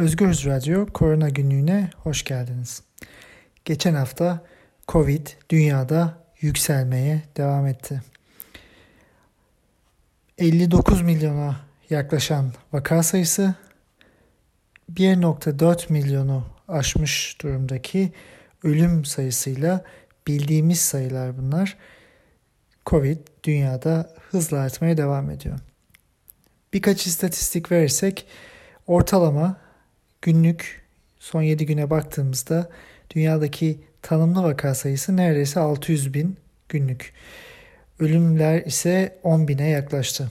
Özgürüz Radyo Korona Günlüğü'ne hoş geldiniz. Geçen hafta Covid dünyada yükselmeye devam etti. 59 milyona yaklaşan vaka sayısı 1.4 milyonu aşmış durumdaki ölüm sayısıyla bildiğimiz sayılar bunlar. Covid dünyada hızla artmaya devam ediyor. Birkaç istatistik verirsek ortalama günlük son 7 güne baktığımızda dünyadaki tanımlı vaka sayısı neredeyse 600 bin günlük. Ölümler ise 10 bine yaklaştı.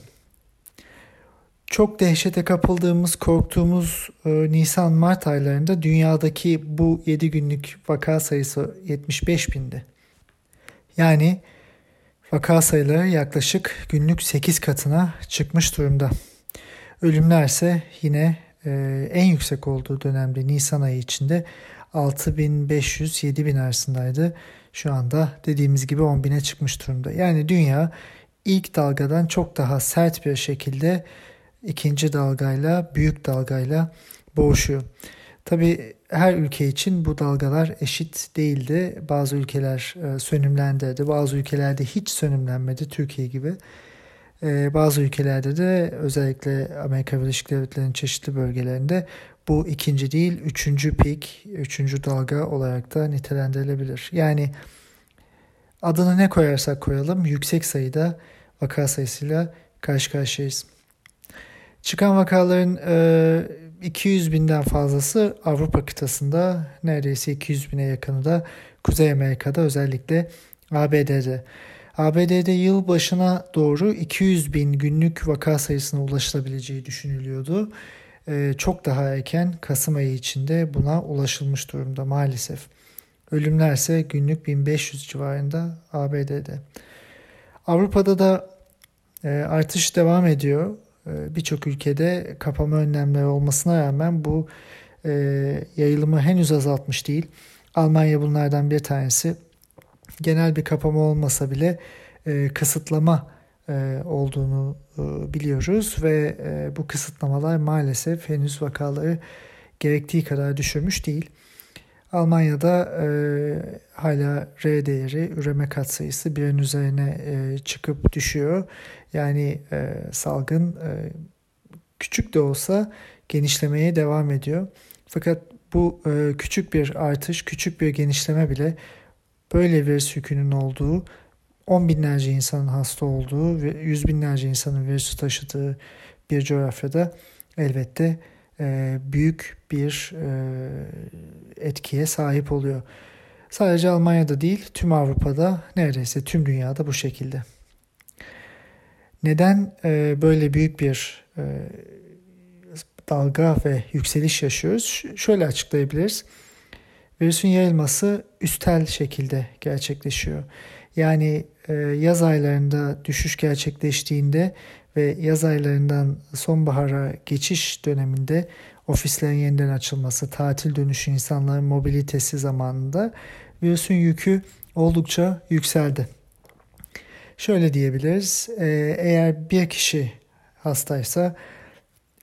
Çok dehşete kapıldığımız, korktuğumuz e, Nisan-Mart aylarında dünyadaki bu 7 günlük vaka sayısı 75 bindi. Yani vaka sayıları yaklaşık günlük 8 katına çıkmış durumda. Ölümler ise yine en yüksek olduğu dönemde Nisan ayı içinde 6500-7000 arasındaydı. Şu anda dediğimiz gibi 10.000'e çıkmış durumda. Yani dünya ilk dalgadan çok daha sert bir şekilde ikinci dalgayla, büyük dalgayla boğuşuyor. Tabi her ülke için bu dalgalar eşit değildi. Bazı ülkeler e, sönümlendirdi, bazı ülkelerde hiç sönümlenmedi Türkiye gibi. E, bazı ülkelerde de özellikle Amerika Birleşik Devletleri'nin çeşitli bölgelerinde bu ikinci değil üçüncü pik, üçüncü dalga olarak da nitelendirilebilir. Yani adını ne koyarsak koyalım yüksek sayıda vaka sayısıyla karşı karşıyayız. Çıkan vakaların e, 200 binden fazlası Avrupa kıtasında, neredeyse 200 bine yakını da Kuzey Amerika'da özellikle ABD'de. ABD'de yıl başına doğru 200 bin günlük vaka sayısına ulaşılabileceği düşünülüyordu. Ee, çok daha erken Kasım ayı içinde buna ulaşılmış durumda maalesef. Ölümler ise günlük 1500 civarında ABD'de. Avrupa'da da e, artış devam ediyor. E, Birçok ülkede kapama önlemleri olmasına rağmen bu e, yayılımı henüz azaltmış değil. Almanya bunlardan bir tanesi genel bir kapama olmasa bile e, kısıtlama e, olduğunu e, biliyoruz ve e, bu kısıtlamalar maalesef henüz vakaları gerektiği kadar düşürmüş değil. Almanya'da e, hala R değeri, üreme katsayısı birin üzerine e, çıkıp düşüyor. Yani e, salgın e, küçük de olsa genişlemeye devam ediyor. Fakat bu e, küçük bir artış, küçük bir genişleme bile böyle virüs yükünün olduğu, on binlerce insanın hasta olduğu ve yüz binlerce insanın virüsü taşıdığı bir coğrafyada elbette e, büyük bir e, etkiye sahip oluyor. Sadece Almanya'da değil, tüm Avrupa'da, neredeyse tüm dünyada bu şekilde. Neden e, böyle büyük bir e, dalga ve yükseliş yaşıyoruz? Şöyle açıklayabiliriz. Virüsün yayılması üstel şekilde gerçekleşiyor. Yani e, yaz aylarında düşüş gerçekleştiğinde ve yaz aylarından sonbahara geçiş döneminde ofislerin yeniden açılması, tatil dönüşü insanların mobilitesi zamanında virüsün yükü oldukça yükseldi. Şöyle diyebiliriz, e, eğer bir kişi hastaysa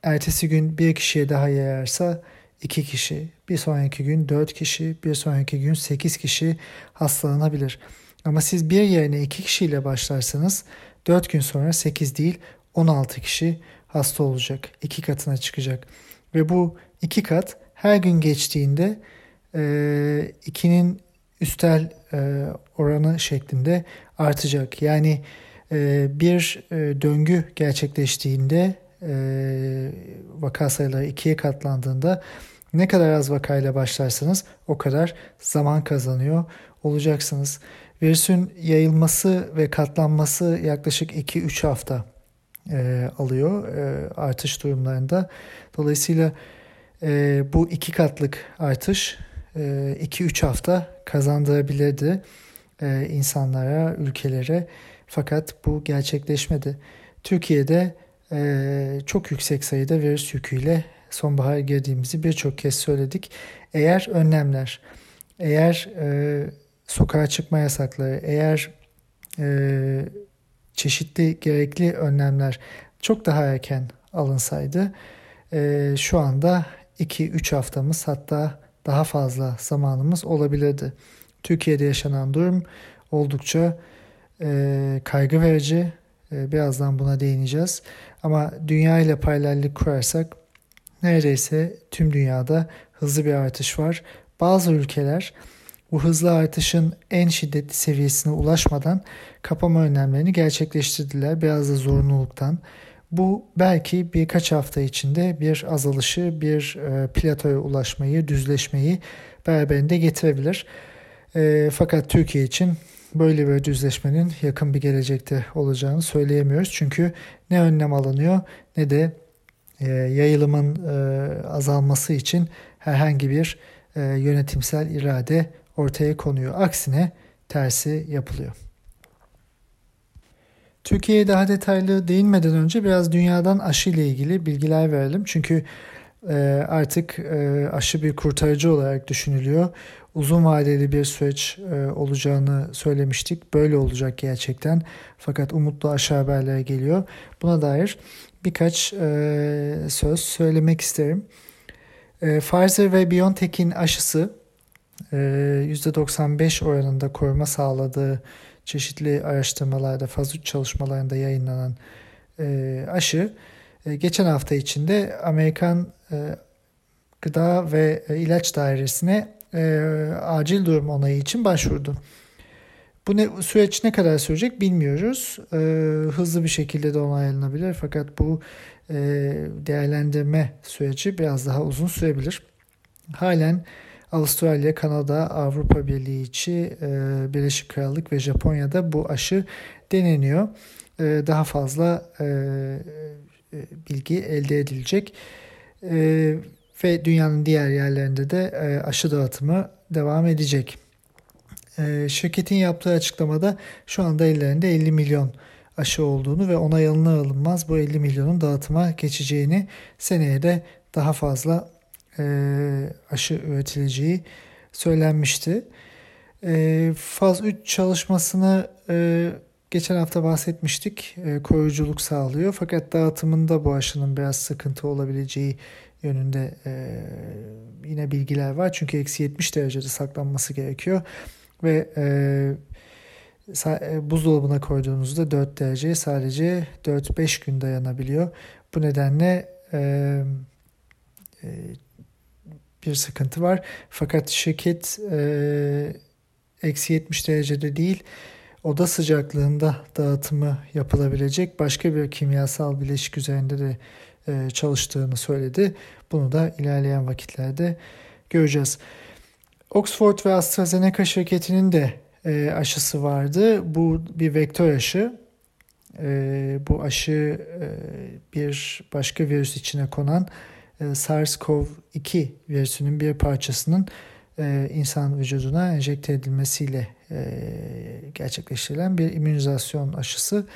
ertesi gün bir kişiye daha yayarsa 2 kişi, bir sonraki gün 4 kişi, bir sonraki gün 8 kişi hastalanabilir. Ama siz bir yerine 2 kişiyle başlarsanız 4 gün sonra 8 değil 16 kişi hasta olacak. 2 katına çıkacak. Ve bu 2 kat her gün geçtiğinde 2'nin e, üstel e, oranı şeklinde artacak. Yani e, bir döngü gerçekleştiğinde vaka sayıları ikiye katlandığında ne kadar az vakayla başlarsanız o kadar zaman kazanıyor olacaksınız. Virüsün yayılması ve katlanması yaklaşık 2-3 hafta e, alıyor e, artış durumlarında. Dolayısıyla e, bu iki katlık artış 2-3 e, hafta kazandırabilirdi e, insanlara, ülkelere. Fakat bu gerçekleşmedi. Türkiye'de e, çok yüksek sayıda virüs yüküyle sonbahar girdiğimizi birçok kez söyledik. Eğer önlemler, eğer e, sokağa çıkma yasakları, eğer e, çeşitli gerekli önlemler çok daha erken alınsaydı e, şu anda 2-3 haftamız hatta daha fazla zamanımız olabilirdi. Türkiye'de yaşanan durum oldukça e, kaygı verici. E, birazdan buna değineceğiz. Ama dünya ile paralellik kurarsak neredeyse tüm dünyada hızlı bir artış var. Bazı ülkeler bu hızlı artışın en şiddetli seviyesine ulaşmadan kapama önlemlerini gerçekleştirdiler. Biraz da zorunluluktan. Bu belki birkaç hafta içinde bir azalışı, bir e, platoya ulaşmayı, düzleşmeyi beraberinde getirebilir. E, fakat Türkiye için böyle bir düzleşmenin yakın bir gelecekte olacağını söyleyemiyoruz. Çünkü ne önlem alınıyor ne de yayılımın azalması için herhangi bir yönetimsel irade ortaya konuyor. Aksine tersi yapılıyor. Türkiye'ye daha detaylı değinmeden önce biraz dünyadan aşı ile ilgili bilgiler verelim. Çünkü e, artık e, aşı bir kurtarıcı olarak düşünülüyor. Uzun vadeli bir süreç e, olacağını söylemiştik. Böyle olacak gerçekten. Fakat umutlu aşı haberleri geliyor. Buna dair birkaç söz söylemek isterim. Pfizer ve BioNTech'in aşısı %95 oranında koruma sağladığı çeşitli araştırmalarda, faz 3 çalışmalarında yayınlanan e, aşı e, geçen hafta içinde Amerikan e, Gıda ve e, İlaç Dairesi'ne e, acil durum onayı için başvurdu. Bu ne, süreç ne kadar sürecek bilmiyoruz. E, hızlı bir şekilde de onaylanabilir fakat bu e, değerlendirme süreci biraz daha uzun sürebilir. Halen Avustralya, Kanada, Avrupa Birliği içi, e, Birleşik Krallık ve Japonya'da bu aşı deneniyor. E, daha fazla e, bilgi elde edilecek. Ve dünyanın diğer yerlerinde de aşı dağıtımı devam edecek. Şirketin yaptığı açıklamada şu anda ellerinde 50 milyon aşı olduğunu ve onay alınır alınmaz bu 50 milyonun dağıtıma geçeceğini seneye de daha fazla e, aşı üretileceği söylenmişti. E, faz 3 çalışmasını e, geçen hafta bahsetmiştik. E, koruyuculuk sağlıyor. Fakat dağıtımında bu aşının biraz sıkıntı olabileceği yönünde yine bilgiler var. Çünkü eksi 70 derecede saklanması gerekiyor. Ve e, e, buzdolabına koyduğunuzda 4 dereceye sadece 4-5 gün dayanabiliyor. Bu nedenle e, e, bir sıkıntı var. Fakat şirket e, eksi 70 derecede değil oda sıcaklığında dağıtımı yapılabilecek başka bir kimyasal bileşik üzerinde de e, çalıştığını söyledi. Bunu da ilerleyen vakitlerde göreceğiz. Oxford ve AstraZeneca şirketinin de e, aşısı vardı. Bu bir vektör aşı. E, bu aşı e, bir başka virüs içine konan e, SARS-CoV-2 virüsünün bir parçasının e, insan vücuduna enjekte edilmesiyle e, gerçekleştirilen bir immünizasyon aşısı.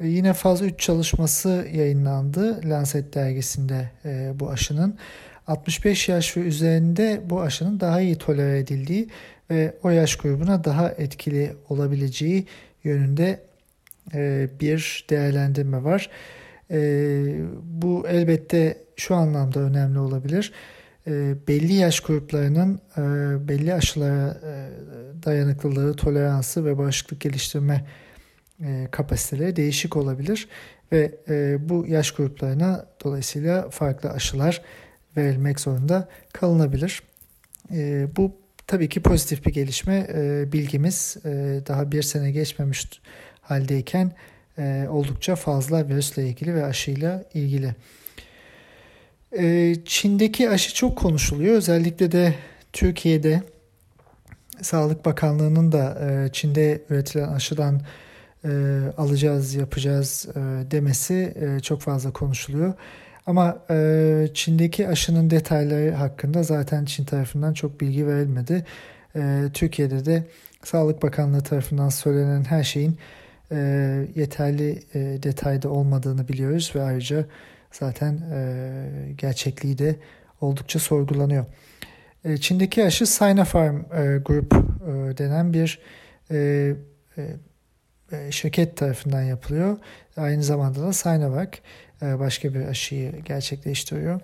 Yine faz 3 çalışması yayınlandı Lancet dergisinde bu aşının. 65 yaş ve üzerinde bu aşının daha iyi tolere edildiği ve o yaş grubuna daha etkili olabileceği yönünde bir değerlendirme var. Bu elbette şu anlamda önemli olabilir. E, belli yaş gruplarının e, belli aşılara e, dayanıklılığı, toleransı ve bağışıklık geliştirme e, kapasiteleri değişik olabilir ve e, bu yaş gruplarına dolayısıyla farklı aşılar verilmek zorunda kalınabilir. E, bu tabii ki pozitif bir gelişme. E, bilgimiz e, daha bir sene geçmemiş haldeyken e, oldukça fazla virüsle ilgili ve aşıyla ilgili. Ee, Çin'deki aşı çok konuşuluyor. Özellikle de Türkiye'de Sağlık Bakanlığı'nın da e, Çin'de üretilen aşıdan e, alacağız, yapacağız e, demesi çok fazla konuşuluyor. Ama Çin'deki aşının detayları hakkında zaten Çin tarafından çok bilgi verilmedi. Türkiye'de de Sağlık Bakanlığı tarafından söylenen her şeyin yeterli detayda olmadığını biliyoruz ve ayrıca zaten e, gerçekliği de oldukça sorgulanıyor. E, Çin'deki aşı Sinopharm e, Group e, denen bir e, e, şirket tarafından yapılıyor. Aynı zamanda da Sinovac e, başka bir aşıyı gerçekleştiriyor.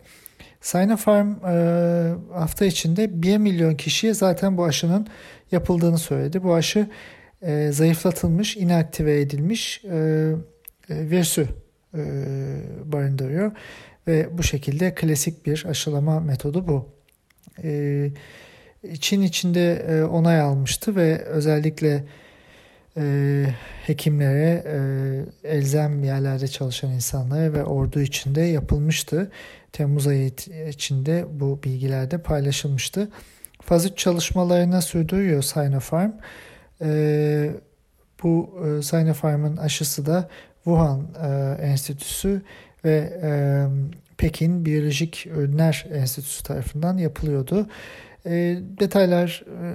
Sinopharm e, hafta içinde 1 milyon kişiye zaten bu aşının yapıldığını söyledi. Bu aşı e, zayıflatılmış, inaktive edilmiş e, e, virüsü e, barındırıyor. Ve bu şekilde klasik bir aşılama metodu bu. E, Çin içinde e, onay almıştı ve özellikle e, hekimlere, e, elzem yerlerde çalışan insanlara ve ordu içinde yapılmıştı. Temmuz ayı içinde bu bilgiler de paylaşılmıştı. Faz 3 çalışmalarına sürdürüyor Sinopharm. E, bu e, Sinopharm'ın aşısı da Wuhan e, Enstitüsü ve e, Pekin Biyolojik Ürünler Enstitüsü tarafından yapılıyordu. E, detaylar e,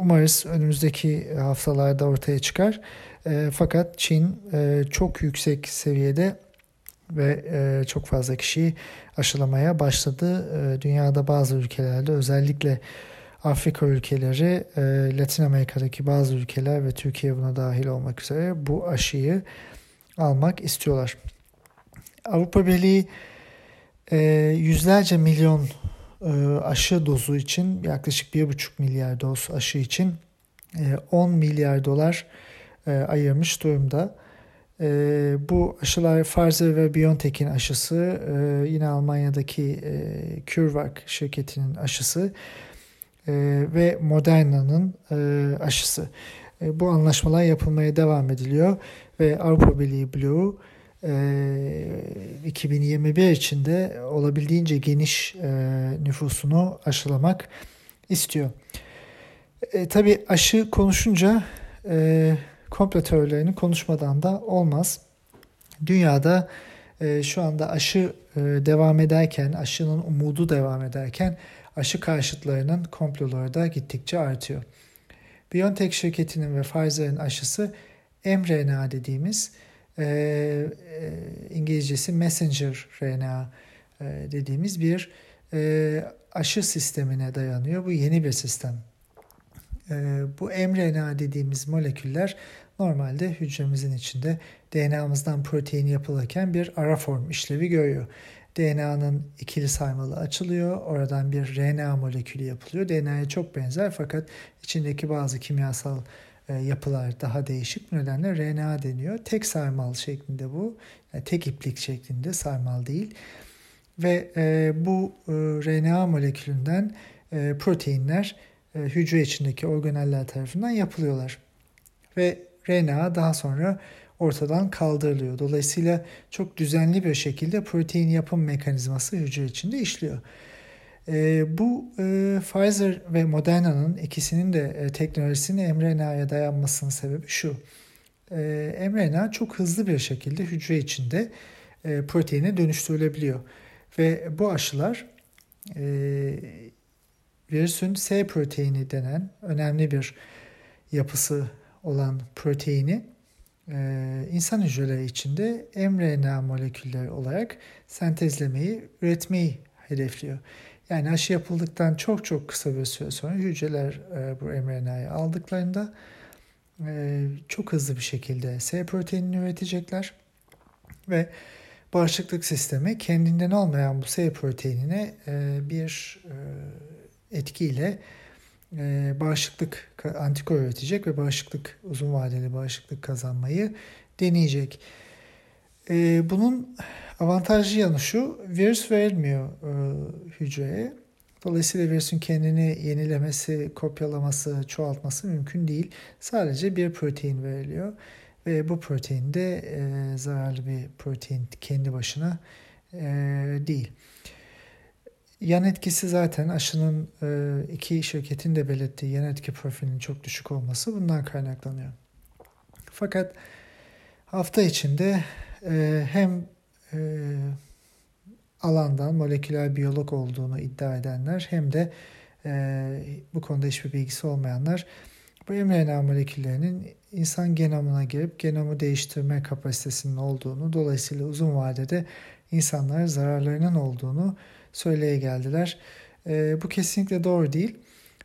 umarız önümüzdeki haftalarda ortaya çıkar. E, fakat Çin e, çok yüksek seviyede ve e, çok fazla kişiyi aşılamaya başladı. E, dünyada bazı ülkelerde özellikle Afrika ülkeleri, e, Latin Amerika'daki bazı ülkeler ve Türkiye buna dahil olmak üzere bu aşıyı almak istiyorlar. Avrupa Birliği e, yüzlerce milyon e, aşı dozu için yaklaşık 1,5 milyar doz aşı için 10 e, milyar dolar e, ayırmış durumda. Bu aşılar Pfizer ve BioNTech'in aşısı, yine Almanya'daki CureVac şirketinin aşısı ve Moderna'nın aşısı. Bu anlaşmalar yapılmaya devam ediliyor ve Avrupa Birliği Blue 2021 ee, içinde olabildiğince geniş e, nüfusunu aşılamak istiyor. E, tabii aşı konuşunca e, komplo teorilerini konuşmadan da olmaz. Dünyada e, şu anda aşı e, devam ederken, aşının umudu devam ederken aşı karşıtlarının komploları da gittikçe artıyor. BioNTech şirketinin ve Pfizer'in aşısı mRNA dediğimiz e, İngilizcesi messenger RNA e, dediğimiz bir e, aşı sistemine dayanıyor. Bu yeni bir sistem. E, bu mRNA dediğimiz moleküller normalde hücremizin içinde DNA'mızdan protein yapılırken bir ara form işlevi görüyor. DNA'nın ikili saymalı açılıyor. Oradan bir RNA molekülü yapılıyor. DNA'ya çok benzer fakat içindeki bazı kimyasal e, yapılar daha değişik. Bu nedenle RNA deniyor. Tek sarmal şeklinde bu. Yani tek iplik şeklinde sarmal değil. Ve e, bu e, RNA molekülünden e, proteinler e, hücre içindeki organeller tarafından yapılıyorlar. Ve RNA daha sonra ortadan kaldırılıyor. Dolayısıyla çok düzenli bir şekilde protein yapım mekanizması hücre içinde işliyor. E, bu e, Pfizer ve Moderna'nın ikisinin de e, teknolojisinin mRNA'ya dayanmasının sebebi şu. E, mRNA çok hızlı bir şekilde hücre içinde e, proteine dönüştürülebiliyor. Ve bu aşılar e, virüsün S proteini denen önemli bir yapısı olan proteini e, insan hücreleri içinde mRNA molekülleri olarak sentezlemeyi, üretmeyi hedefliyor. Yani aşı yapıldıktan çok çok kısa bir süre sonra hücreler e, bu mRNA'yı aldıklarında e, çok hızlı bir şekilde S proteinini üretecekler ve bağışıklık sistemi kendinden olmayan bu S proteinine e, bir e, etkiyle e, bağışıklık antikor üretecek ve bağışıklık uzun vadeli bağışıklık kazanmayı deneyecek. E, bunun avantajlı yanı şu, virüs verilmiyor e, hücreye. Dolayısıyla virüsün kendini yenilemesi, kopyalaması, çoğaltması mümkün değil. Sadece bir protein veriliyor. Ve bu protein de e, zararlı bir protein kendi başına e, değil. Yan etkisi zaten aşının e, iki şirketin de belirttiği yan etki profilinin çok düşük olması bundan kaynaklanıyor. Fakat hafta içinde e, hem e, alandan moleküler biyolog olduğunu iddia edenler hem de e, bu konuda hiçbir bilgisi olmayanlar bu mRNA moleküllerinin insan genomuna girip genomu değiştirme kapasitesinin olduğunu dolayısıyla uzun vadede insanlara zararlarının olduğunu söyleye geldiler. E, bu kesinlikle doğru değil.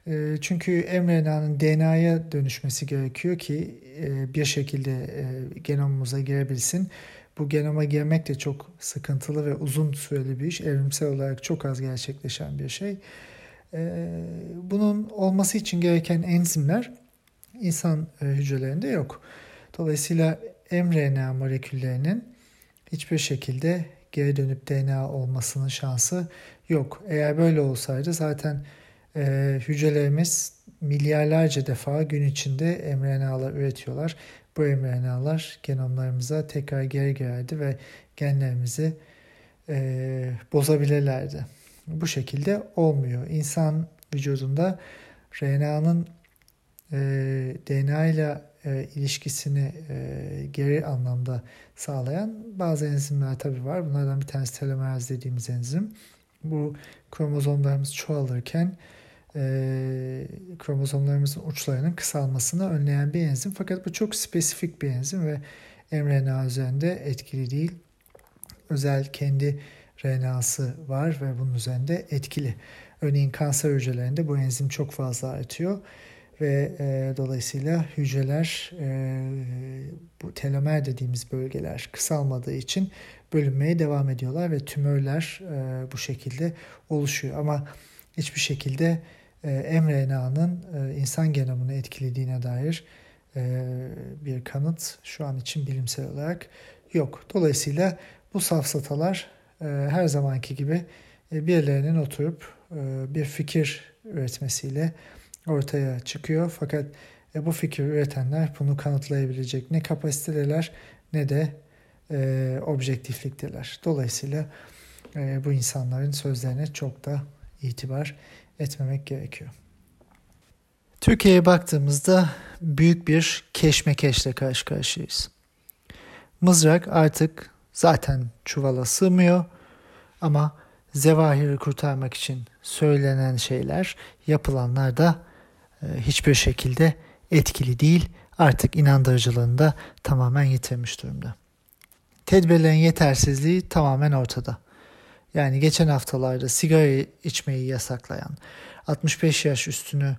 E, çünkü mRNA'nın DNA'ya dönüşmesi gerekiyor ki e, bir şekilde genomumuza girebilsin. Bu genoma girmek de çok sıkıntılı ve uzun süreli bir iş. Evrimsel olarak çok az gerçekleşen bir şey. Ee, bunun olması için gereken enzimler insan e, hücrelerinde yok. Dolayısıyla mRNA moleküllerinin hiçbir şekilde geri dönüp DNA olmasının şansı yok. Eğer böyle olsaydı zaten e, hücrelerimiz milyarlarca defa gün içinde mRNA'lar üretiyorlar. Bu mRNA'lar genomlarımıza tekrar geri geldi ve genlerimizi e, bozabilirlerdi. Bu şekilde olmuyor. İnsan vücudunda RNA'nın e, DNA ile e, ilişkisini e, geri anlamda sağlayan bazı enzimler tabi var. Bunlardan bir tanesi telomeraz dediğimiz enzim. Bu kromozomlarımız çoğalırken e, kromozomlarımızın uçlarının kısalmasını önleyen bir enzim. Fakat bu çok spesifik bir enzim ve mRNA üzerinde etkili değil. Özel kendi RNA'sı var ve bunun üzerinde etkili. Örneğin kanser hücrelerinde bu enzim çok fazla artıyor ve e, dolayısıyla hücreler e, bu telomer dediğimiz bölgeler kısalmadığı için bölünmeye devam ediyorlar ve tümörler e, bu şekilde oluşuyor. Ama hiçbir şekilde mRNA'nın e, insan genomunu etkilediğine dair e, bir kanıt şu an için bilimsel olarak yok. Dolayısıyla bu safsatalar e, her zamanki gibi e, birilerinin oturup e, bir fikir üretmesiyle ortaya çıkıyor. Fakat e, bu fikir üretenler bunu kanıtlayabilecek ne kapasiteler ne de e, objektiflikteler. Dolayısıyla e, bu insanların sözlerine çok da itibar etmemek gerekiyor. Türkiye'ye baktığımızda büyük bir keşmekeşle karşı karşıyayız. Mızrak artık zaten çuvala sığmıyor ama zevahiri kurtarmak için söylenen şeyler, yapılanlar da e, hiçbir şekilde etkili değil. Artık inandırıcılığını da tamamen yitirmiş durumda. Tedbirlerin yetersizliği tamamen ortada. Yani geçen haftalarda sigara içmeyi yasaklayan, 65 yaş üstünü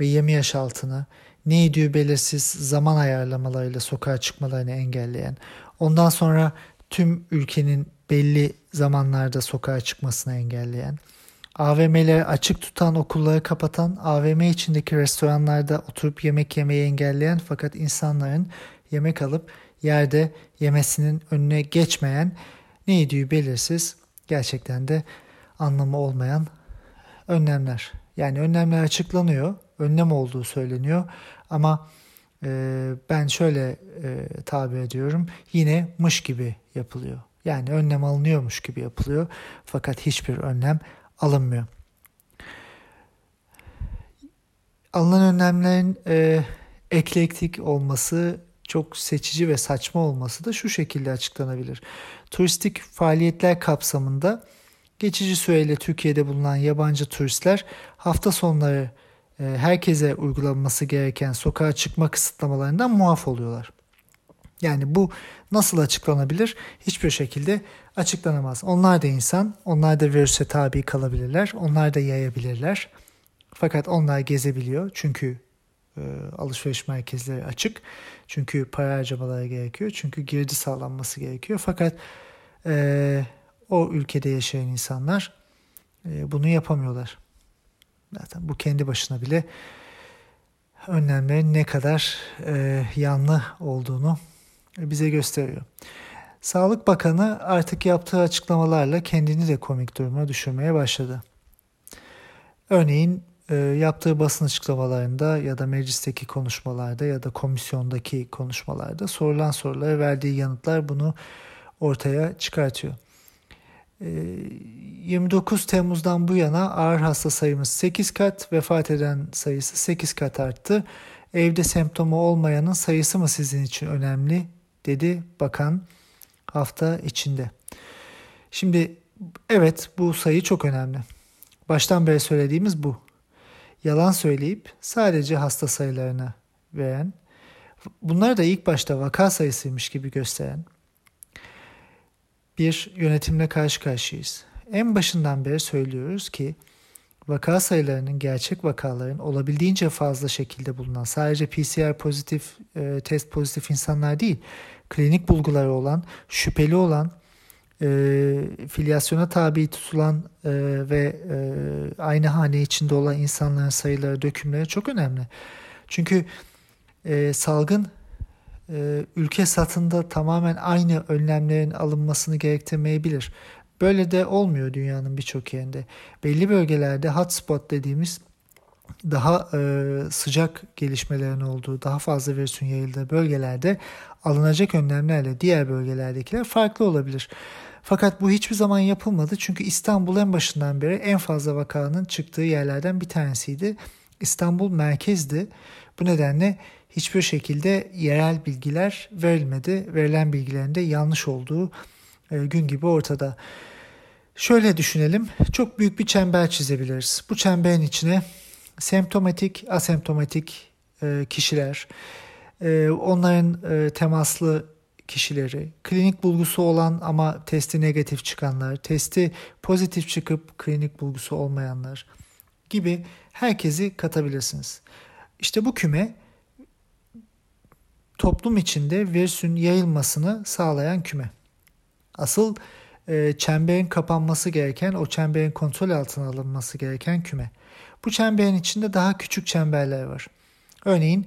ve 20 yaş altını neydi belirsiz zaman ayarlamalarıyla sokağa çıkmalarını engelleyen, ondan sonra tüm ülkenin belli zamanlarda sokağa çıkmasını engelleyen, AVM'leri açık tutan okulları kapatan, AVM içindeki restoranlarda oturup yemek yemeyi engelleyen fakat insanların yemek alıp yerde yemesinin önüne geçmeyen neydi belirsiz gerçekten de anlamı olmayan önlemler. Yani önlemler açıklanıyor, önlem olduğu söyleniyor ama e, ben şöyle e, tabir ediyorum yine mış gibi yapılıyor. Yani önlem alınıyormuş gibi yapılıyor fakat hiçbir önlem alınmıyor. Alınan önlemlerin e, eklektik olması, çok seçici ve saçma olması da şu şekilde açıklanabilir. Turistik faaliyetler kapsamında geçici süreyle Türkiye'de bulunan yabancı turistler hafta sonları e, herkese uygulanması gereken sokağa çıkma kısıtlamalarından muaf oluyorlar. Yani bu nasıl açıklanabilir? Hiçbir şekilde açıklanamaz. Onlar da insan, onlar da virüse tabi kalabilirler, onlar da yayabilirler. Fakat onlar gezebiliyor çünkü e, alışveriş merkezleri açık. Çünkü para harcamaları gerekiyor. Çünkü girdi sağlanması gerekiyor. Fakat e, o ülkede yaşayan insanlar e, bunu yapamıyorlar. Zaten bu kendi başına bile önlemlerin ne kadar e, yanlı olduğunu bize gösteriyor. Sağlık Bakanı artık yaptığı açıklamalarla kendini de komik duruma düşürmeye başladı. Örneğin yaptığı basın açıklamalarında ya da meclisteki konuşmalarda ya da komisyondaki konuşmalarda sorulan sorulara verdiği yanıtlar bunu ortaya çıkartıyor. 29 e, Temmuz'dan bu yana ağır hasta sayımız 8 kat, vefat eden sayısı 8 kat arttı. Evde semptomu olmayanın sayısı mı sizin için önemli dedi bakan hafta içinde. Şimdi evet bu sayı çok önemli. Baştan beri söylediğimiz bu. Yalan söyleyip sadece hasta sayılarını veren, bunlar da ilk başta vaka sayısıymış gibi gösteren bir yönetimle karşı karşıyayız. En başından beri söylüyoruz ki vaka sayılarının gerçek vakaların olabildiğince fazla şekilde bulunan sadece PCR pozitif, e, test pozitif insanlar değil, klinik bulguları olan, şüpheli olan, filyasyona tabi tutulan e, ve e, aynı hane içinde olan insanların sayıları, dökümleri çok önemli. Çünkü e, salgın e, ülke satında tamamen aynı önlemlerin alınmasını gerektirmeyebilir. Böyle de olmuyor dünyanın birçok yerinde. Belli bölgelerde hotspot dediğimiz daha e, sıcak gelişmelerin olduğu, daha fazla virüsün yayıldığı bölgelerde alınacak önlemlerle diğer bölgelerdekiler farklı olabilir. Fakat bu hiçbir zaman yapılmadı çünkü İstanbul en başından beri en fazla vakanın çıktığı yerlerden bir tanesiydi. İstanbul merkezdi. Bu nedenle hiçbir şekilde yerel bilgiler verilmedi. Verilen bilgilerin de yanlış olduğu e, gün gibi ortada. Şöyle düşünelim. Çok büyük bir çember çizebiliriz. Bu çemberin içine semptomatik, asemptomatik e, kişiler, e, onların temaslı kişileri, klinik bulgusu olan ama testi negatif çıkanlar, testi pozitif çıkıp klinik bulgusu olmayanlar gibi herkesi katabilirsiniz. İşte bu küme toplum içinde virüsün yayılmasını sağlayan küme. Asıl e, çemberin kapanması gereken, o çemberin kontrol altına alınması gereken küme. Bu çemberin içinde daha küçük çemberler var. Örneğin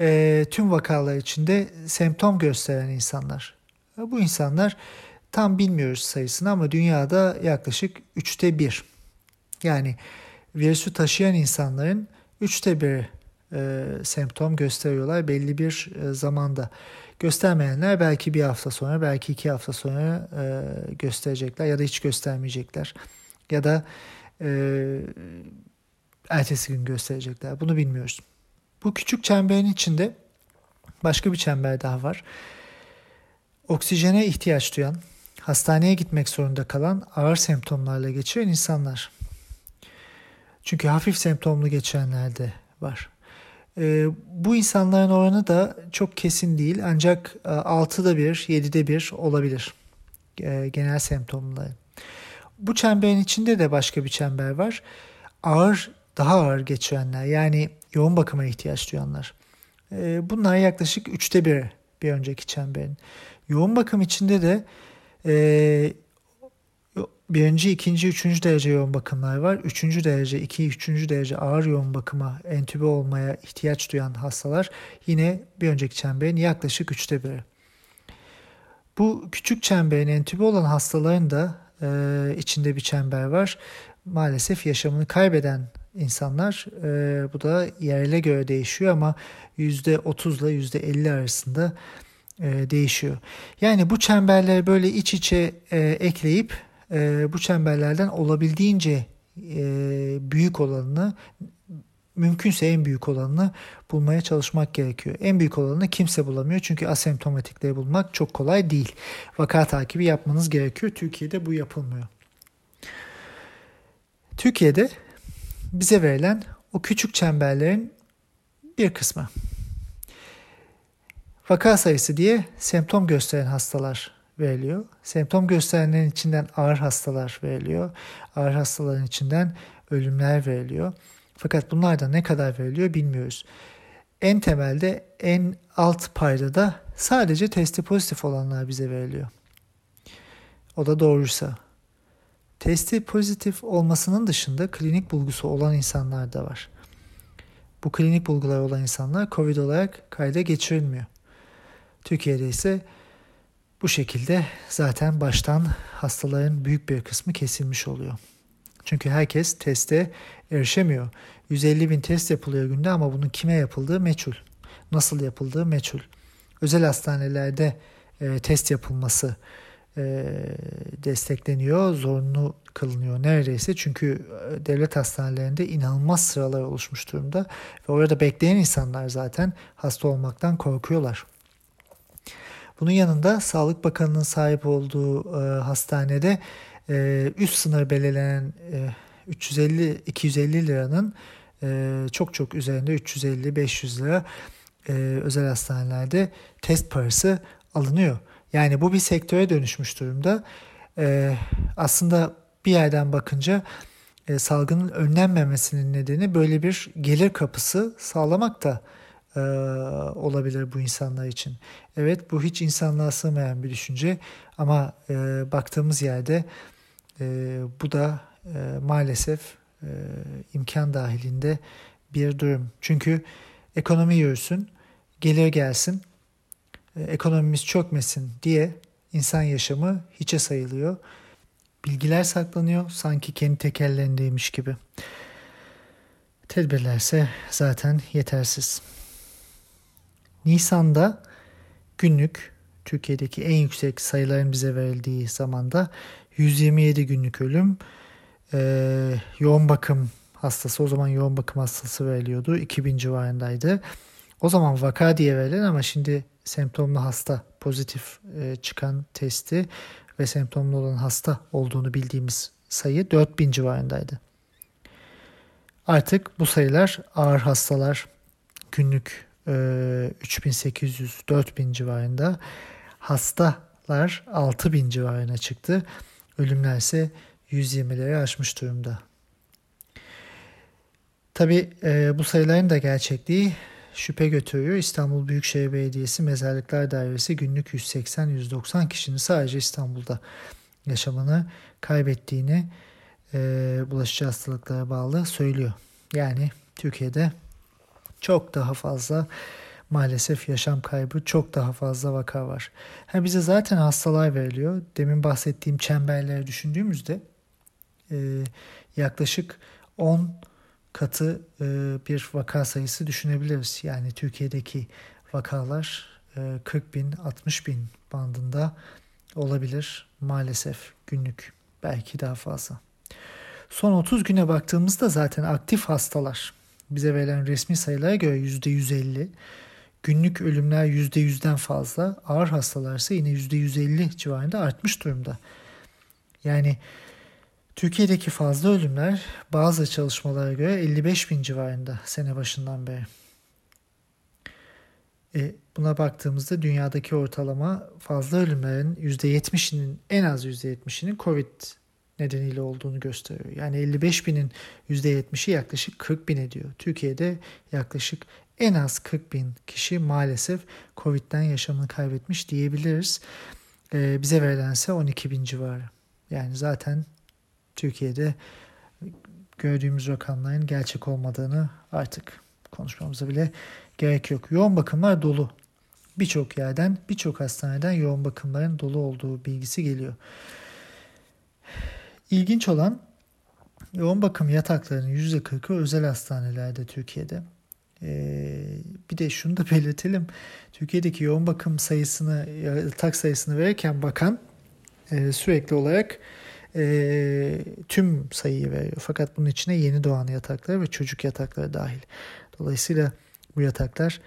e, tüm vakalar içinde semptom gösteren insanlar. Bu insanlar tam bilmiyoruz sayısını ama dünyada yaklaşık üçte bir. Yani virüsü taşıyan insanların üçte bir e, semptom gösteriyorlar belli bir e, zamanda. Göstermeyenler belki bir hafta sonra, belki iki hafta sonra e, gösterecekler ya da hiç göstermeyecekler. Ya da e, ertesi gün gösterecekler. Bunu bilmiyoruz. Bu küçük çemberin içinde başka bir çember daha var. Oksijene ihtiyaç duyan, hastaneye gitmek zorunda kalan ağır semptomlarla geçiren insanlar. Çünkü hafif semptomlu geçirenler de var. E, bu insanların oranı da çok kesin değil ancak e, 6'da 1, 7'de 1 olabilir e, genel semptomları. Bu çemberin içinde de başka bir çember var. Ağır, daha ağır geçirenler yani yoğun bakıma ihtiyaç duyanlar. E, bunlar yaklaşık 3'te 1 bir önceki çemberin. Yoğun bakım içinde de e, birinci, ikinci, üçüncü derece yoğun bakımlar var. Üçüncü derece, iki, üçüncü derece ağır yoğun bakıma, entübe olmaya ihtiyaç duyan hastalar yine bir önceki çemberin yaklaşık üçte biri. Bu küçük çemberin entübe olan hastaların da e, içinde bir çember var. Maalesef yaşamını kaybeden insanlar e, bu da yerle göre değişiyor ama %30 ile %50 arasında e, değişiyor. Yani bu çemberleri böyle iç içe e, ekleyip e, bu çemberlerden olabildiğince e, büyük olanını mümkünse en büyük olanını bulmaya çalışmak gerekiyor. En büyük olanını kimse bulamıyor çünkü asemptomatikleri bulmak çok kolay değil. Vaka takibi yapmanız gerekiyor. Türkiye'de bu yapılmıyor. Türkiye'de bize verilen o küçük çemberlerin bir kısmı. Vaka sayısı diye semptom gösteren hastalar veriliyor. Semptom gösterenlerin içinden ağır hastalar veriliyor. Ağır hastaların içinden ölümler veriliyor. Fakat bunlardan ne kadar veriliyor bilmiyoruz. En temelde en alt payda da sadece testi pozitif olanlar bize veriliyor. O da doğruysa. Testi pozitif olmasının dışında klinik bulgusu olan insanlar da var. Bu klinik bulgular olan insanlar COVID olarak kayda geçirilmiyor. Türkiye'de ise bu şekilde zaten baştan hastaların büyük bir kısmı kesilmiş oluyor. Çünkü herkes teste erişemiyor. 150 bin test yapılıyor günde ama bunun kime yapıldığı meçhul. Nasıl yapıldığı meçhul. Özel hastanelerde e, test yapılması destekleniyor, zorunlu kılınıyor neredeyse. Çünkü e, devlet hastanelerinde inanılmaz sıralar oluşmuş durumda ve orada bekleyen insanlar zaten hasta olmaktan korkuyorlar. Bunun yanında Sağlık Bakanı'nın sahip olduğu e, hastanede e, üst sınır belirlenen e, 350-250 liranın e, çok çok üzerinde 350-500 lira e, özel hastanelerde test parası alınıyor. Yani bu bir sektöre dönüşmüş durumda. E, aslında bir yerden bakınca e, salgının önlenmemesinin nedeni böyle bir gelir kapısı sağlamak da e, olabilir bu insanlar için. Evet bu hiç insanlığa sığmayan bir düşünce ama e, baktığımız yerde e, bu da e, maalesef e, imkan dahilinde bir durum. Çünkü ekonomi yürüsün, gelir gelsin, ekonomimiz çökmesin diye insan yaşamı hiçe sayılıyor. Bilgiler saklanıyor sanki kendi tekerlerindeymiş gibi. Tedbirlerse zaten yetersiz. Nisan'da günlük Türkiye'deki en yüksek sayıların bize verildiği zamanda 127 günlük ölüm, e, yoğun bakım hastası o zaman yoğun bakım hastası veriliyordu. 2000 civarındaydı. O zaman vaka diye verilen ama şimdi semptomlu hasta pozitif e, çıkan testi ve semptomlu olan hasta olduğunu bildiğimiz sayı 4000 civarındaydı. Artık bu sayılar ağır hastalar günlük e, 3800-4000 civarında hastalar 6000 civarına çıktı. Ölümler ise 120'leri aşmış durumda. Tabi e, bu sayıların da gerçekliği şüphe götürüyor. İstanbul Büyükşehir Belediyesi Mezarlıklar Dairesi günlük 180-190 kişinin sadece İstanbul'da yaşamını kaybettiğini e, bulaşıcı hastalıklara bağlı söylüyor. Yani Türkiye'de çok daha fazla maalesef yaşam kaybı çok daha fazla vaka var. Ha bize zaten hastalar veriliyor. Demin bahsettiğim çemberleri düşündüğümüzde e, yaklaşık 10 katı e, bir vaka sayısı düşünebiliriz. Yani Türkiye'deki vakalar e, 40 bin 60 bin bandında olabilir maalesef günlük belki daha fazla. Son 30 güne baktığımızda zaten aktif hastalar bize verilen resmi sayılara göre %150, günlük ölümler %100'den fazla, ağır hastalar ise yine %150 civarında artmış durumda. Yani Türkiye'deki fazla ölümler bazı çalışmalara göre 55 bin civarında sene başından beri. E, buna baktığımızda dünyadaki ortalama fazla ölümlerin %70'inin en az %70'inin COVID nedeniyle olduğunu gösteriyor. Yani 55 binin %70'i yaklaşık 40 bin ediyor. Türkiye'de yaklaşık en az 40 bin kişi maalesef Covid'den yaşamını kaybetmiş diyebiliriz. Ee, bize verilense 12 bin civarı. Yani zaten Türkiye'de gördüğümüz rakamların gerçek olmadığını artık konuşmamıza bile gerek yok. Yoğun bakımlar dolu. Birçok yerden, birçok hastaneden yoğun bakımların dolu olduğu bilgisi geliyor. İlginç olan yoğun bakım yataklarının %40'ı özel hastanelerde Türkiye'de. Ee, bir de şunu da belirtelim. Türkiye'deki yoğun bakım sayısını, yatak sayısını verirken bakan e, sürekli olarak e, tüm sayıyı veriyor. Fakat bunun içine yeni doğan yatakları ve çocuk yatakları dahil. Dolayısıyla bu yataklar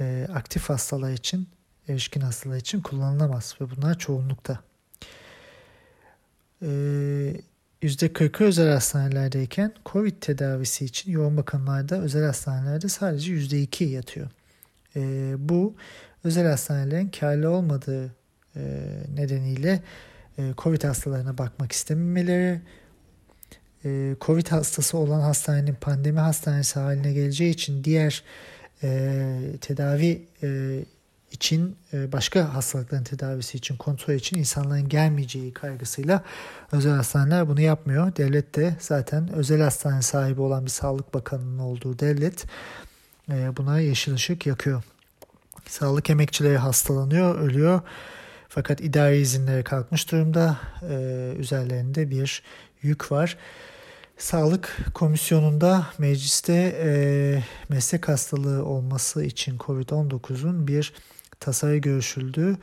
e, aktif hastalar için, erişkin hastalar için kullanılamaz ve bunlar çoğunlukta. %40'ı özel hastanelerdeyken COVID tedavisi için yoğun bakımlarda özel hastanelerde sadece %2 yatıyor. E, bu özel hastanelerin karlı olmadığı e, nedeniyle e, COVID hastalarına bakmak istememeleri, e, COVID hastası olan hastanenin pandemi hastanesi haline geleceği için diğer e, tedavi e, için e, başka hastalıkların tedavisi için kontrol için insanların gelmeyeceği kaygısıyla özel hastaneler bunu yapmıyor. Devlet de zaten özel hastane sahibi olan bir sağlık bakanının olduğu devlet e, buna yeşil ışık yakıyor. Sağlık emekçileri hastalanıyor, ölüyor. Fakat idari izinlere kalkmış durumda. E, üzerlerinde bir yük var. Sağlık Komisyonu'nda mecliste e, meslek hastalığı olması için COVID-19'un bir tasarı görüşüldü.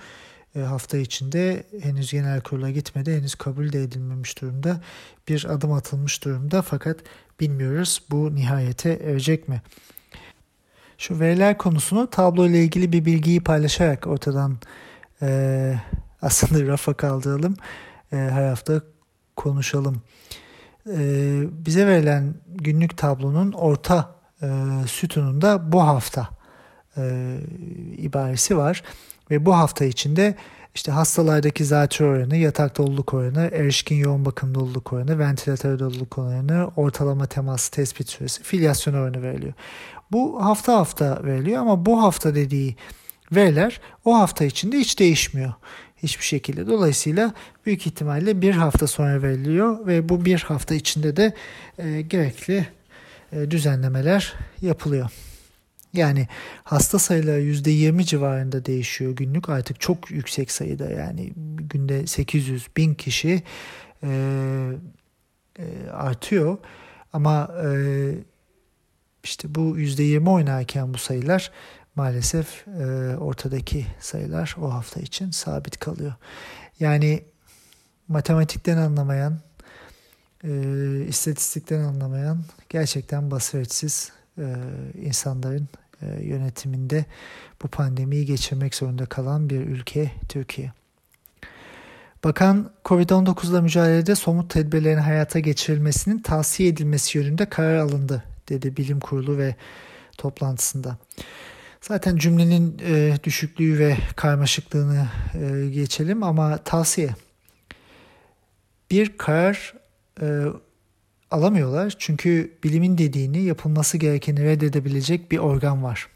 E, hafta içinde henüz genel kurula gitmedi. Henüz kabul de edilmemiş durumda. Bir adım atılmış durumda fakat bilmiyoruz bu nihayete erecek mi? Şu veriler konusunu tablo ile ilgili bir bilgiyi paylaşarak ortadan e, aslında rafa kaldıralım. E, her hafta konuşalım. E, bize verilen günlük tablonun orta e, sütununda bu hafta e, ibaresi var Ve bu hafta içinde işte hastalardaki zatürre oranı, yatak doluluk oranı, erişkin yoğun bakım doluluk oranı, ventilatör doluluk oranı, ortalama temas tespit süresi, filyasyon oranı veriliyor. Bu hafta hafta veriliyor ama bu hafta dediği veriler o hafta içinde hiç değişmiyor hiçbir şekilde. Dolayısıyla büyük ihtimalle bir hafta sonra veriliyor ve bu bir hafta içinde de e, gerekli e, düzenlemeler yapılıyor. Yani hasta sayıları %20 civarında değişiyor günlük artık çok yüksek sayıda yani günde 800 bin kişi e, e, artıyor ama e, işte bu %20 oynarken bu sayılar maalesef e, ortadaki sayılar o hafta için sabit kalıyor. Yani matematikten anlamayan, e, istatistikten anlamayan gerçekten basiretsiz e, insanların e, yönetiminde bu pandemiyi geçirmek zorunda kalan bir ülke Türkiye. Bakan Covid-19 ile mücadelede somut tedbirlerin hayata geçirilmesinin tavsiye edilmesi yönünde karar alındı dedi bilim kurulu ve toplantısında. Zaten cümlenin e, düşüklüğü ve karmaşıklığını e, geçelim ama tavsiye. Bir karar e, alamıyorlar çünkü bilimin dediğini yapılması gerekeni reddedebilecek bir organ var.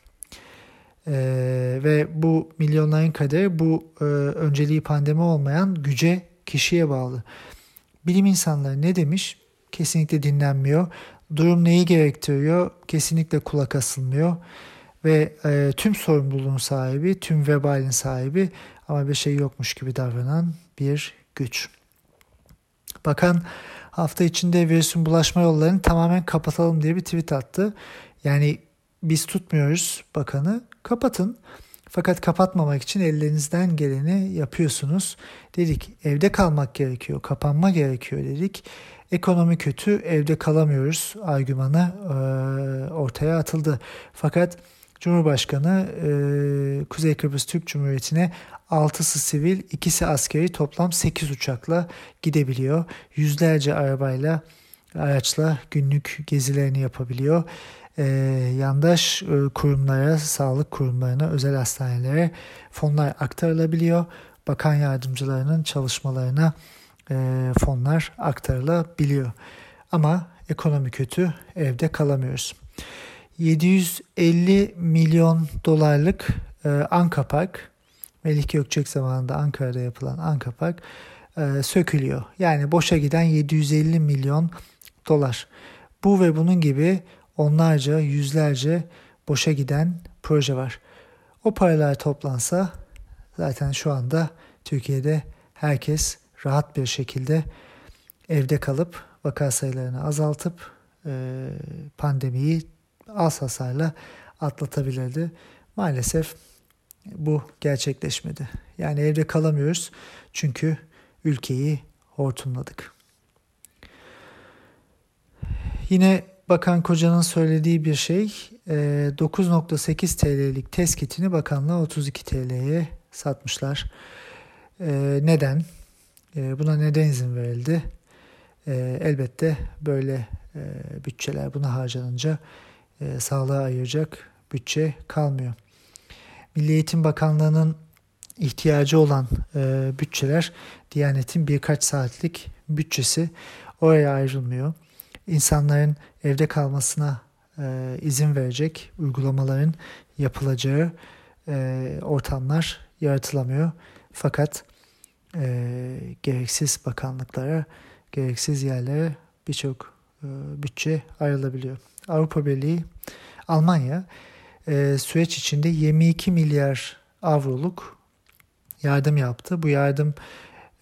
Ee, ve bu milyonların kaderi bu e, önceliği pandemi olmayan güce kişiye bağlı. Bilim insanları ne demiş? Kesinlikle dinlenmiyor. Durum neyi gerektiriyor? Kesinlikle kulak asılmıyor. Ve e, tüm sorumluluğun sahibi, tüm vebalin sahibi ama bir şey yokmuş gibi davranan bir güç. Bakan hafta içinde virüsün bulaşma yollarını tamamen kapatalım diye bir tweet attı. Yani biz tutmuyoruz bakanı kapatın. Fakat kapatmamak için ellerinizden geleni yapıyorsunuz. Dedik evde kalmak gerekiyor, kapanma gerekiyor dedik. Ekonomi kötü, evde kalamıyoruz argümanı e, ortaya atıldı. Fakat Cumhurbaşkanı e, Kuzey Kıbrıs Türk Cumhuriyeti'ne 6'sı sivil, ikisi askeri toplam 8 uçakla gidebiliyor. Yüzlerce arabayla, araçla günlük gezilerini yapabiliyor. Ee, yandaş e, kurumlara, sağlık kurumlarına, özel hastanelere fonlar aktarılabiliyor. Bakan yardımcılarının çalışmalarına e, fonlar aktarılabiliyor. Ama ekonomi kötü, evde kalamıyoruz. 750 milyon dolarlık e, Anka Melih Gökçek zamanında Ankara'da yapılan Anka Park e, sökülüyor. Yani boşa giden 750 milyon dolar. Bu ve bunun gibi onlarca, yüzlerce boşa giden proje var. O paralar toplansa zaten şu anda Türkiye'de herkes rahat bir şekilde evde kalıp vaka sayılarını azaltıp e, pandemiyi az hasarla atlatabilirdi. Maalesef bu gerçekleşmedi. Yani evde kalamıyoruz çünkü ülkeyi hortumladık. Yine Bakan Koca'nın söylediği bir şey 9.8 e, TL'lik test kitini bakanlığa 32 TL'ye satmışlar. E, neden? E, buna neden izin verildi? Elbette böyle bütçeler buna harcanınca sağlığa ayıracak bütçe kalmıyor. Milli Eğitim Bakanlığı'nın ihtiyacı olan e, bütçeler Diyanet'in birkaç saatlik bütçesi oraya ayrılmıyor. İnsanların evde kalmasına e, izin verecek uygulamaların yapılacağı e, ortamlar yaratılamıyor. Fakat e, gereksiz bakanlıklara, gereksiz yerlere birçok e, bütçe ayrılabiliyor. Avrupa Birliği, Almanya e, süreç içinde 22 milyar avroluk yardım yaptı. Bu yardım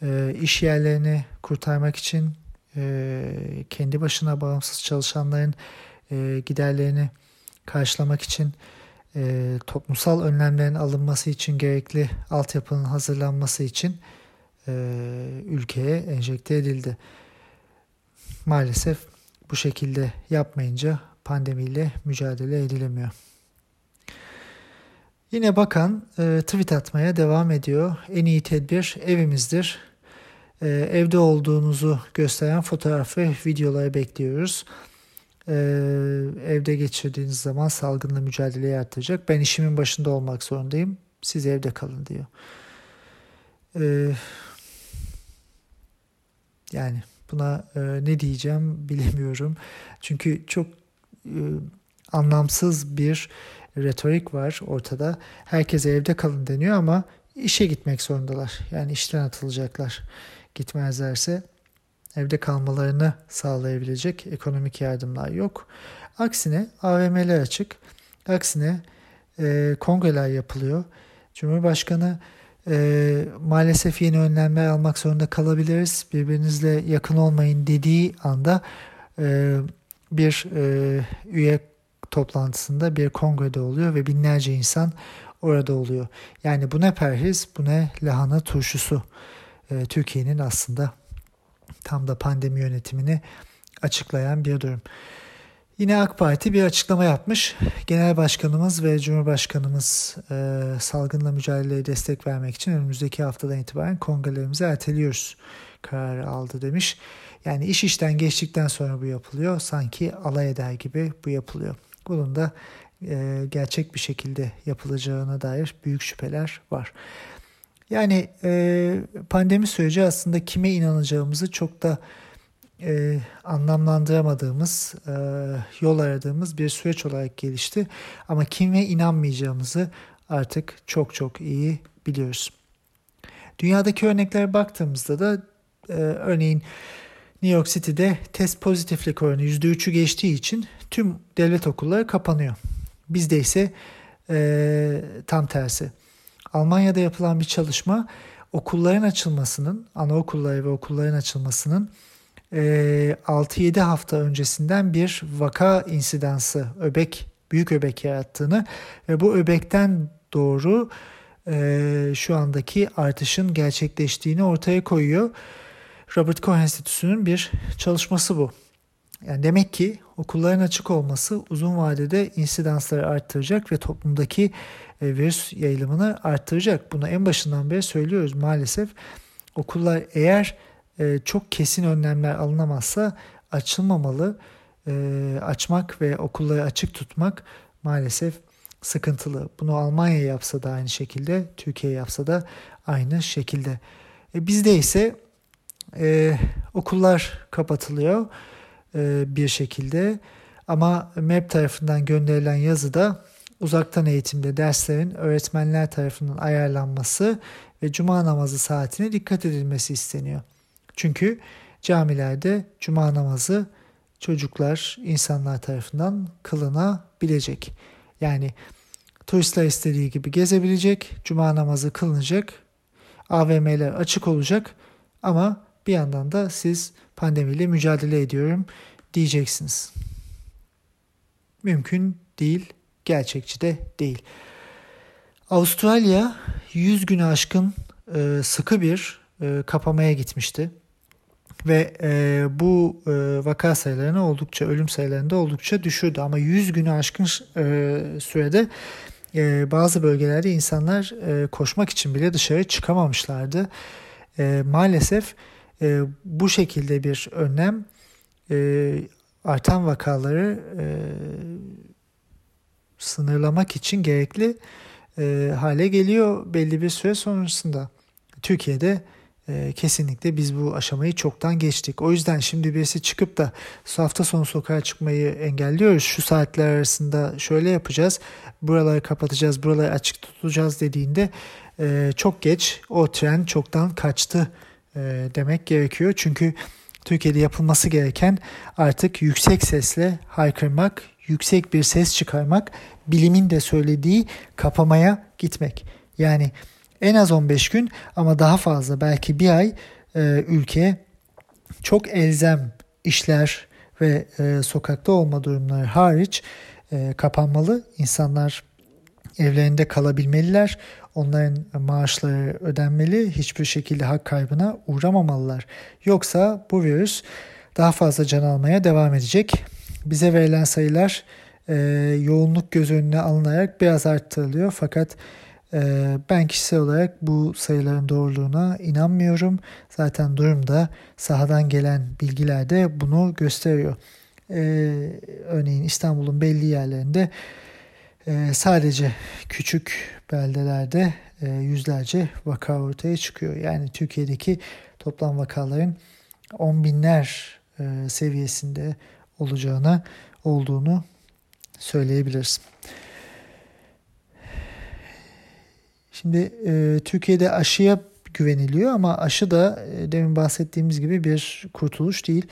e, iş yerlerini kurtarmak için e, kendi başına bağımsız çalışanların e, giderlerini karşılamak için e, toplumsal önlemlerin alınması için gerekli altyapının hazırlanması için e, ülkeye enjekte edildi. Maalesef bu şekilde yapmayınca pandemiyle mücadele edilemiyor. Yine bakan e, tweet atmaya devam ediyor. En iyi tedbir evimizdir. E, evde olduğunuzu gösteren fotoğraf ve videoları bekliyoruz. E, evde geçirdiğiniz zaman salgınla mücadeleyi arttıracak. Ben işimin başında olmak zorundayım. Siz evde kalın diyor. Ee, yani buna e, ne diyeceğim bilemiyorum. Çünkü çok e, anlamsız bir retorik var ortada. Herkes evde kalın deniyor ama işe gitmek zorundalar. Yani işten atılacaklar. Gitmezlerse evde kalmalarını sağlayabilecek ekonomik yardımlar yok. Aksine AVM'ler açık. Aksine e, kongreler yapılıyor. Cumhurbaşkanı e, maalesef yeni önlemler almak zorunda kalabiliriz. Birbirinizle yakın olmayın dediği anda e, bir e, üye toplantısında bir kongrede oluyor ve binlerce insan orada oluyor. Yani bu ne perhiz, bu ne lahana turşusu. E, Türkiye'nin aslında tam da pandemi yönetimini açıklayan bir durum. Yine AK Parti bir açıklama yapmış. Genel Başkanımız ve Cumhurbaşkanımız e, salgınla mücadeleye destek vermek için önümüzdeki haftadan itibaren kongrelerimizi erteliyoruz kararı aldı demiş. Yani iş işten geçtikten sonra bu yapılıyor. Sanki alay eder gibi bu yapılıyor. Bunun da e, gerçek bir şekilde yapılacağına dair büyük şüpheler var. Yani e, pandemi süreci aslında kime inanacağımızı çok da e, anlamlandıramadığımız, e, yol aradığımız bir süreç olarak gelişti. Ama kime inanmayacağımızı artık çok çok iyi biliyoruz. Dünyadaki örneklere baktığımızda da e, örneğin New York City'de test pozitiflik oranı %3'ü geçtiği için tüm devlet okulları kapanıyor. Bizde ise e, tam tersi. Almanya'da yapılan bir çalışma okulların açılmasının, anaokulları ve okulların açılmasının 6-7 e, hafta öncesinden bir vaka insidansı, öbek, büyük öbek yarattığını ve bu öbekten doğru e, şu andaki artışın gerçekleştiğini ortaya koyuyor. Robert Koch Enstitüsü'nün bir çalışması bu. Yani demek ki okulların açık olması uzun vadede insidansları arttıracak ve toplumdaki e, virüs yayılımını arttıracak. Bunu en başından beri söylüyoruz maalesef. Okullar eğer e, çok kesin önlemler alınamazsa açılmamalı. E, açmak ve okulları açık tutmak maalesef sıkıntılı. Bunu Almanya yapsa da aynı şekilde, Türkiye yapsa da aynı şekilde. bizde ise okullar kapatılıyor bir şekilde. Ama MEP tarafından gönderilen yazıda uzaktan eğitimde derslerin öğretmenler tarafından ayarlanması ve cuma namazı saatine dikkat edilmesi isteniyor. Çünkü camilerde cuma namazı çocuklar, insanlar tarafından kılınabilecek. Yani turistler istediği gibi gezebilecek, cuma namazı kılınacak, AVM'ler açık olacak ama bir yandan da siz pandemiyle mücadele ediyorum diyeceksiniz. Mümkün değil, gerçekçi de değil. Avustralya 100 günü aşkın e, sıkı bir e, kapamaya gitmişti. Ve e, bu e, vaka sayılarını oldukça, ölüm sayılarını da oldukça düşürdü. Ama 100 günü aşkın e, sürede e, bazı bölgelerde insanlar e, koşmak için bile dışarı çıkamamışlardı. E, maalesef e, bu şekilde bir önlem e, artan vakaları e, sınırlamak için gerekli e, hale geliyor belli bir süre sonrasında. Türkiye'de e, kesinlikle biz bu aşamayı çoktan geçtik. O yüzden şimdi birisi çıkıp da hafta sonu sokağa çıkmayı engelliyoruz. Şu saatler arasında şöyle yapacağız. Buraları kapatacağız, buraları açık tutacağız dediğinde e, çok geç o tren çoktan kaçtı e, demek gerekiyor. Çünkü Türkiye'de yapılması gereken artık yüksek sesle haykırmak, yüksek bir ses çıkarmak, bilimin de söylediği kapamaya gitmek. Yani en az 15 gün ama daha fazla belki bir ay e, ülke çok elzem işler ve e, sokakta olma durumları hariç e, kapanmalı. İnsanlar evlerinde kalabilmeliler. Onların maaşları ödenmeli. Hiçbir şekilde hak kaybına uğramamalılar. Yoksa bu virüs daha fazla can almaya devam edecek. Bize verilen sayılar e, yoğunluk göz önüne alınarak biraz arttırılıyor. Fakat ee, ben kişisel olarak bu sayıların doğruluğuna inanmıyorum. Zaten durumda sahadan gelen bilgiler de bunu gösteriyor. Ee, örneğin İstanbul'un belli yerlerinde e, sadece küçük beldelerde e, yüzlerce vaka ortaya çıkıyor. Yani Türkiye'deki toplam vakaların on binler e, seviyesinde olacağına olduğunu söyleyebiliriz. Şimdi e, Türkiye'de aşıya güveniliyor ama aşı da demin bahsettiğimiz gibi bir kurtuluş değil.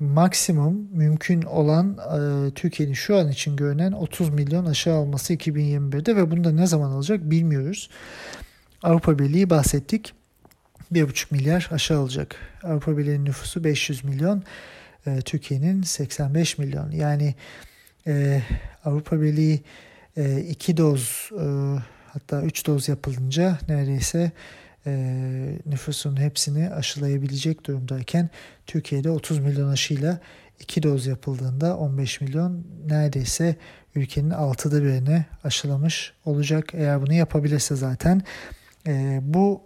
Maksimum mümkün olan e, Türkiye'nin şu an için görünen 30 milyon aşı alması 2021'de ve bunu da ne zaman alacak bilmiyoruz. Avrupa Birliği bahsettik. 1,5 milyar aşı alacak. Avrupa Birliği'nin nüfusu 500 milyon. E, Türkiye'nin 85 milyon. Yani e, Avrupa Birliği e, iki doz e, hatta üç doz yapılınca neredeyse e, nüfusun hepsini aşılayabilecek durumdayken Türkiye'de 30 milyon aşıyla iki doz yapıldığında 15 milyon neredeyse ülkenin altıda birini aşılamış olacak. Eğer bunu yapabilirse zaten e, bu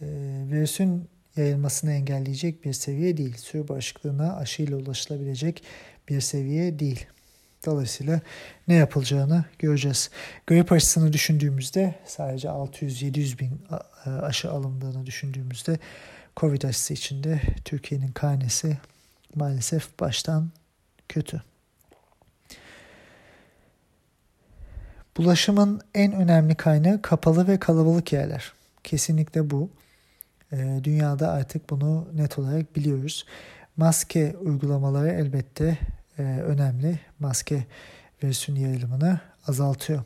e, virüsün yayılmasını engelleyecek bir seviye değil. Sürü bağışıklığına aşıyla ulaşılabilecek bir seviye değil. Dolayısıyla ne yapılacağını göreceğiz. Grip aşısını düşündüğümüzde sadece 600-700 bin aşı alındığını düşündüğümüzde Covid aşısı içinde Türkiye'nin karnesi maalesef baştan kötü. Bulaşımın en önemli kaynağı kapalı ve kalabalık yerler. Kesinlikle bu. Dünyada artık bunu net olarak biliyoruz. Maske uygulamaları elbette e, önemli. Maske virüsün yayılımını azaltıyor.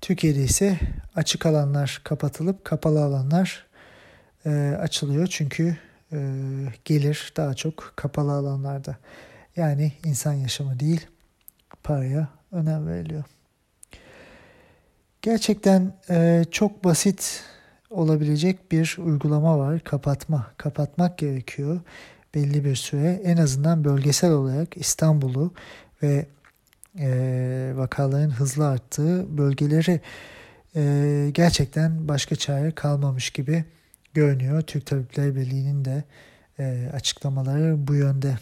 Türkiye'de ise açık alanlar kapatılıp kapalı alanlar e, açılıyor. Çünkü e, gelir daha çok kapalı alanlarda. Yani insan yaşamı değil paraya önem veriliyor. Gerçekten e, çok basit olabilecek bir uygulama var. Kapatma. Kapatmak gerekiyor belli bir süre en azından bölgesel olarak İstanbul'u ve e, vakaların hızlı arttığı bölgeleri e, gerçekten başka çare kalmamış gibi görünüyor. Türk Tabipler Birliği'nin de e, açıklamaları bu yönde.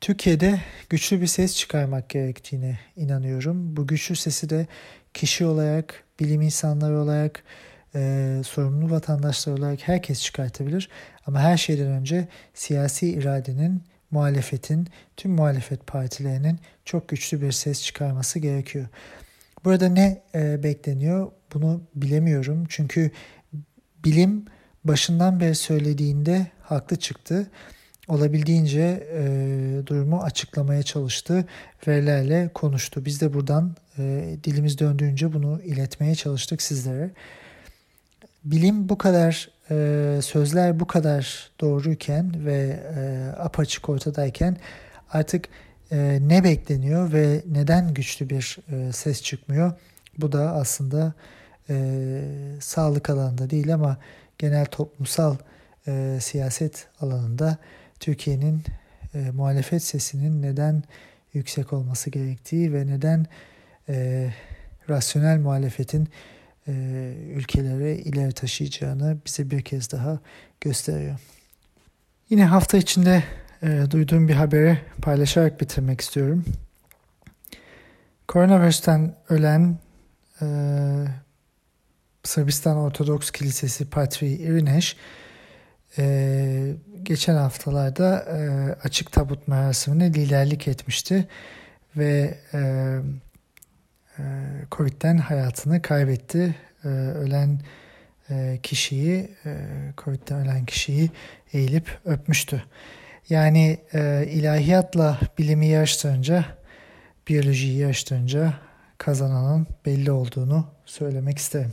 Türkiye'de güçlü bir ses çıkarmak gerektiğine inanıyorum. Bu güçlü sesi de kişi olarak, bilim insanları olarak, e, sorumlu vatandaşlar olarak herkes çıkartabilir. Ama her şeyden önce siyasi iradenin, muhalefetin, tüm muhalefet partilerinin çok güçlü bir ses çıkarması gerekiyor. Burada ne e, bekleniyor bunu bilemiyorum. Çünkü bilim başından beri söylediğinde haklı çıktı. Olabildiğince e, durumu açıklamaya çalıştı, verilerle konuştu. Biz de buradan e, dilimiz döndüğünce bunu iletmeye çalıştık sizlere bilim bu kadar e, sözler bu kadar doğruyken ve e, apaçık ortadayken artık e, ne bekleniyor ve neden güçlü bir e, ses çıkmıyor? Bu da aslında e, sağlık alanında değil ama genel toplumsal e, siyaset alanında Türkiye'nin e, muhalefet sesinin neden yüksek olması gerektiği ve neden e, rasyonel muhalefetin e, ülkelere ileri taşıyacağını bize bir kez daha gösteriyor. Yine hafta içinde e, duyduğum bir haberi paylaşarak bitirmek istiyorum. Koronavirüsten ölen e, Sırbistan Ortodoks Kilisesi Patri Irineş e, geçen haftalarda e, açık tabut merasimine liderlik etmişti ve e, Covid'den hayatını kaybetti. E, ölen e, kişiyi, Covid'den ölen kişiyi eğilip öpmüştü. Yani ilahiyatla bilimi yarıştırınca, biyolojiyi yarıştırınca kazananın belli olduğunu söylemek isterim.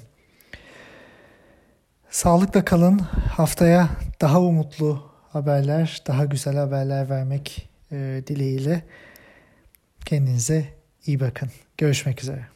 Sağlıkla kalın. Haftaya daha umutlu haberler, daha güzel haberler vermek dileğiyle kendinize İyi bakın. Görüşmek üzere.